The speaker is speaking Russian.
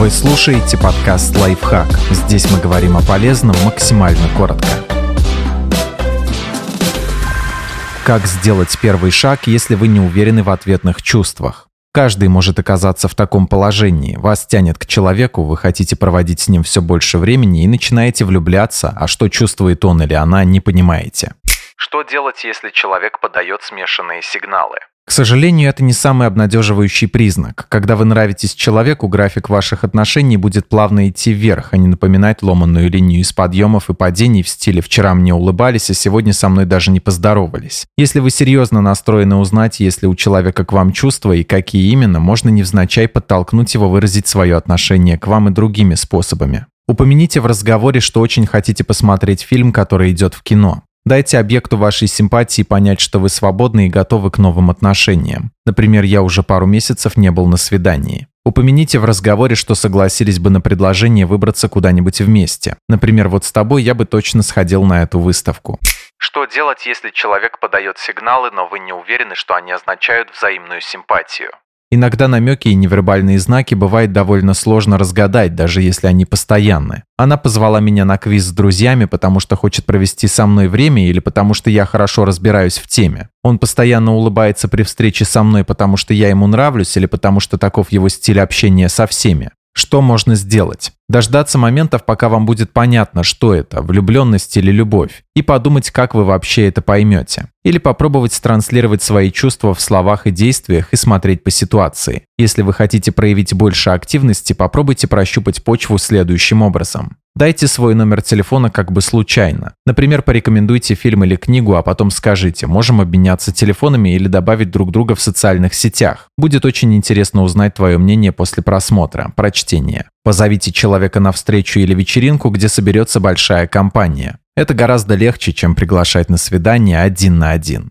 Вы слушаете подкаст «Лайфхак». Здесь мы говорим о полезном максимально коротко. Как сделать первый шаг, если вы не уверены в ответных чувствах? Каждый может оказаться в таком положении. Вас тянет к человеку, вы хотите проводить с ним все больше времени и начинаете влюбляться, а что чувствует он или она, не понимаете. Что делать, если человек подает смешанные сигналы? К сожалению, это не самый обнадеживающий признак. Когда вы нравитесь человеку, график ваших отношений будет плавно идти вверх, а не напоминать ломанную линию из подъемов и падений в стиле «вчера мне улыбались, а сегодня со мной даже не поздоровались». Если вы серьезно настроены узнать, если у человека к вам чувства и какие именно, можно невзначай подтолкнуть его выразить свое отношение к вам и другими способами. Упомяните в разговоре, что очень хотите посмотреть фильм, который идет в кино. Дайте объекту вашей симпатии понять, что вы свободны и готовы к новым отношениям. Например, я уже пару месяцев не был на свидании. Упомяните в разговоре, что согласились бы на предложение выбраться куда-нибудь вместе. Например, вот с тобой я бы точно сходил на эту выставку. Что делать, если человек подает сигналы, но вы не уверены, что они означают взаимную симпатию? Иногда намеки и невербальные знаки бывает довольно сложно разгадать, даже если они постоянны. Она позвала меня на квиз с друзьями, потому что хочет провести со мной время или потому что я хорошо разбираюсь в теме. Он постоянно улыбается при встрече со мной, потому что я ему нравлюсь или потому что таков его стиль общения со всеми. Что можно сделать? Дождаться моментов, пока вам будет понятно, что это, влюбленность или любовь, и подумать, как вы вообще это поймете. Или попробовать транслировать свои чувства в словах и действиях и смотреть по ситуации. Если вы хотите проявить больше активности, попробуйте прощупать почву следующим образом. Дайте свой номер телефона как бы случайно. Например, порекомендуйте фильм или книгу, а потом скажите, можем обменяться телефонами или добавить друг друга в социальных сетях. Будет очень интересно узнать твое мнение после просмотра, прочтения. Позовите человека на встречу или вечеринку, где соберется большая компания. Это гораздо легче, чем приглашать на свидание один на один.